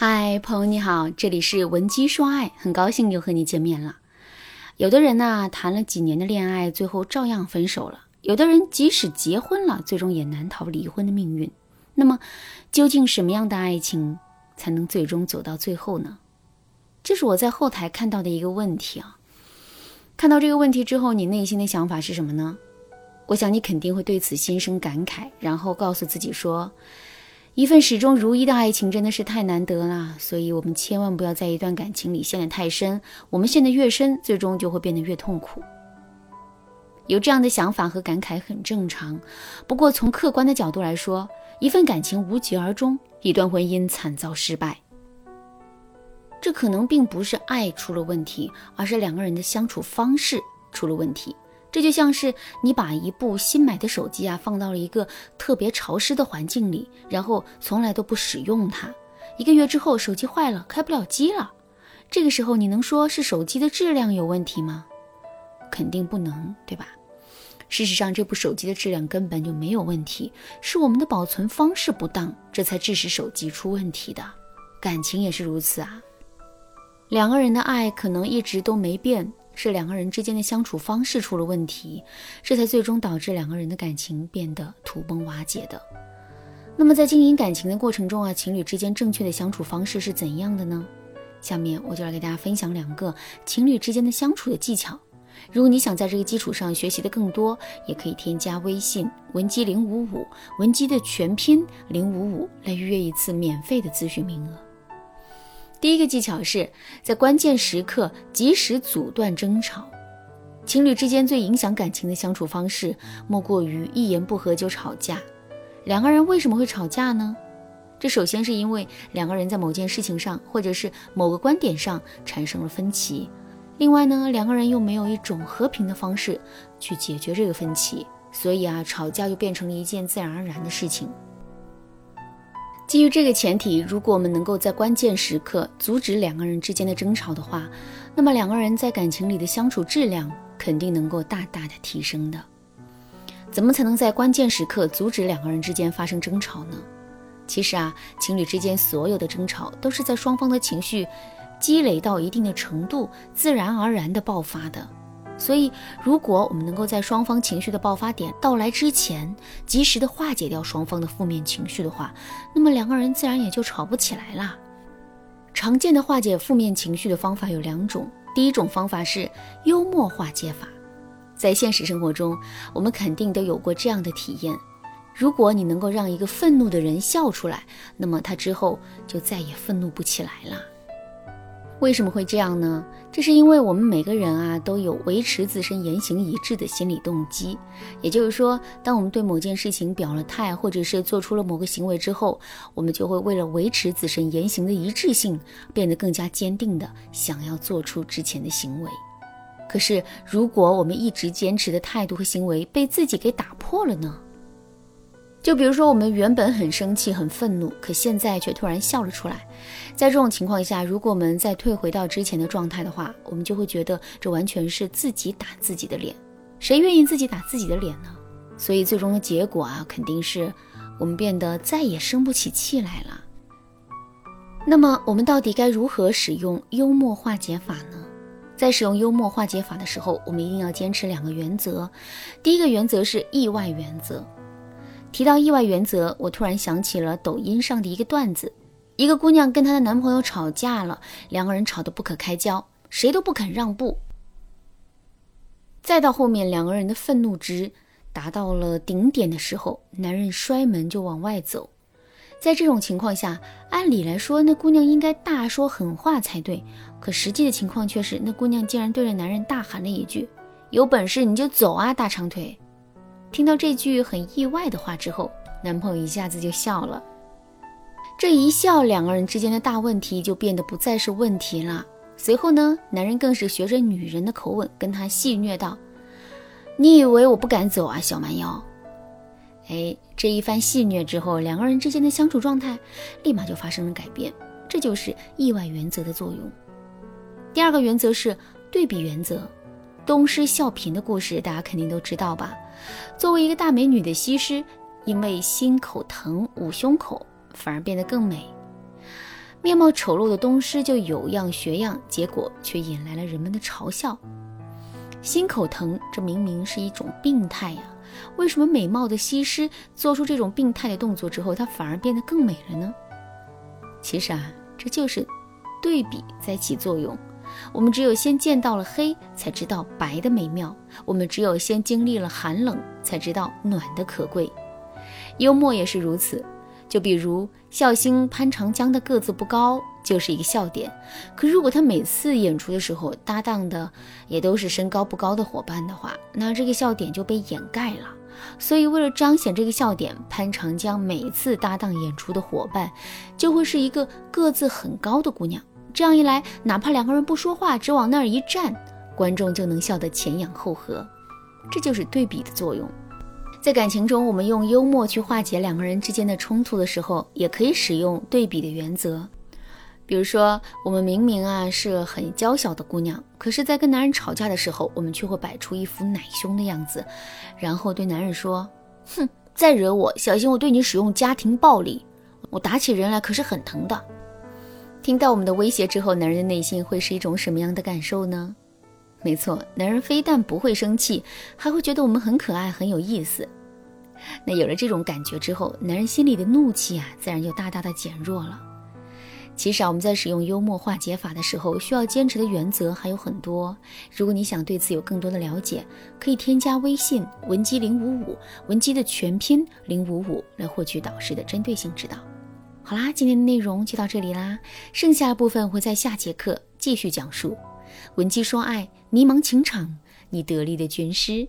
嗨，朋友你好，这里是文姬说爱，很高兴又和你见面了。有的人呢，谈了几年的恋爱，最后照样分手了；有的人即使结婚了，最终也难逃离婚的命运。那么，究竟什么样的爱情才能最终走到最后呢？这是我在后台看到的一个问题啊。看到这个问题之后，你内心的想法是什么呢？我想你肯定会对此心生感慨，然后告诉自己说。一份始终如一的爱情真的是太难得了，所以我们千万不要在一段感情里陷得太深。我们陷得越深，最终就会变得越痛苦。有这样的想法和感慨很正常，不过从客观的角度来说，一份感情无疾而终，一段婚姻惨遭失败，这可能并不是爱出了问题，而是两个人的相处方式出了问题。这就像是你把一部新买的手机啊放到了一个特别潮湿的环境里，然后从来都不使用它，一个月之后手机坏了，开不了机了。这个时候你能说是手机的质量有问题吗？肯定不能，对吧？事实上，这部手机的质量根本就没有问题，是我们的保存方式不当，这才致使手机出问题的。感情也是如此啊，两个人的爱可能一直都没变。是两个人之间的相处方式出了问题，这才最终导致两个人的感情变得土崩瓦解的。那么在经营感情的过程中啊，情侣之间正确的相处方式是怎样的呢？下面我就来给大家分享两个情侣之间的相处的技巧。如果你想在这个基础上学习的更多，也可以添加微信文姬零五五，文姬的全拼零五五来预约一次免费的咨询名额。第一个技巧是在关键时刻及时阻断争吵。情侣之间最影响感情的相处方式，莫过于一言不合就吵架。两个人为什么会吵架呢？这首先是因为两个人在某件事情上，或者是某个观点上产生了分歧。另外呢，两个人又没有一种和平的方式去解决这个分歧，所以啊，吵架就变成了一件自然而然的事情。基于这个前提，如果我们能够在关键时刻阻止两个人之间的争吵的话，那么两个人在感情里的相处质量肯定能够大大的提升的。怎么才能在关键时刻阻止两个人之间发生争吵呢？其实啊，情侣之间所有的争吵都是在双方的情绪积累到一定的程度，自然而然的爆发的。所以，如果我们能够在双方情绪的爆发点到来之前，及时的化解掉双方的负面情绪的话，那么两个人自然也就吵不起来啦。常见的化解负面情绪的方法有两种，第一种方法是幽默化解法。在现实生活中，我们肯定都有过这样的体验：如果你能够让一个愤怒的人笑出来，那么他之后就再也愤怒不起来了。为什么会这样呢？这是因为我们每个人啊都有维持自身言行一致的心理动机。也就是说，当我们对某件事情表了态，或者是做出了某个行为之后，我们就会为了维持自身言行的一致性，变得更加坚定的想要做出之前的行为。可是，如果我们一直坚持的态度和行为被自己给打破了呢？就比如说，我们原本很生气、很愤怒，可现在却突然笑了出来。在这种情况下，如果我们再退回到之前的状态的话，我们就会觉得这完全是自己打自己的脸。谁愿意自己打自己的脸呢？所以最终的结果啊，肯定是我们变得再也生不起气来了。那么，我们到底该如何使用幽默化解法呢？在使用幽默化解法的时候，我们一定要坚持两个原则。第一个原则是意外原则。提到意外原则，我突然想起了抖音上的一个段子：一个姑娘跟她的男朋友吵架了，两个人吵得不可开交，谁都不肯让步。再到后面，两个人的愤怒值达到了顶点的时候，男人摔门就往外走。在这种情况下，按理来说，那姑娘应该大说狠话才对，可实际的情况却是，那姑娘竟然对着男人大喊了一句：“有本事你就走啊，大长腿！”听到这句很意外的话之后，男朋友一下子就笑了。这一笑，两个人之间的大问题就变得不再是问题了。随后呢，男人更是学着女人的口吻跟她戏谑道：“你以为我不敢走啊，小蛮腰？”哎，这一番戏谑之后，两个人之间的相处状态立马就发生了改变。这就是意外原则的作用。第二个原则是对比原则。东施效颦的故事，大家肯定都知道吧？作为一个大美女的西施，因为心口疼捂胸口，反而变得更美。面貌丑陋的东施就有样学样，结果却引来了人们的嘲笑。心口疼，这明明是一种病态呀，为什么美貌的西施做出这种病态的动作之后，她反而变得更美了呢？其实啊，这就是对比在起作用。我们只有先见到了黑，才知道白的美妙；我们只有先经历了寒冷，才知道暖的可贵。幽默也是如此。就比如笑星潘长江的个子不高，就是一个笑点。可如果他每次演出的时候搭档的也都是身高不高的伙伴的话，那这个笑点就被掩盖了。所以为了彰显这个笑点，潘长江每次搭档演出的伙伴就会是一个个子很高的姑娘。这样一来，哪怕两个人不说话，只往那儿一站，观众就能笑得前仰后合。这就是对比的作用。在感情中，我们用幽默去化解两个人之间的冲突的时候，也可以使用对比的原则。比如说，我们明明啊是很娇小的姑娘，可是，在跟男人吵架的时候，我们却会摆出一副奶凶的样子，然后对男人说：“哼，再惹我，小心我对你使用家庭暴力，我打起人来可是很疼的。”听到我们的威胁之后，男人的内心会是一种什么样的感受呢？没错，男人非但不会生气，还会觉得我们很可爱、很有意思。那有了这种感觉之后，男人心里的怒气啊，自然就大大的减弱了。其实啊，我们在使用幽默化解法的时候，需要坚持的原则还有很多。如果你想对此有更多的了解，可以添加微信文姬零五五，文姬的全拼零五五，来获取导师的针对性指导。好啦，今天的内容就到这里啦，剩下的部分会在下节课继续讲述。文姬说爱，迷茫情场，你得力的军师。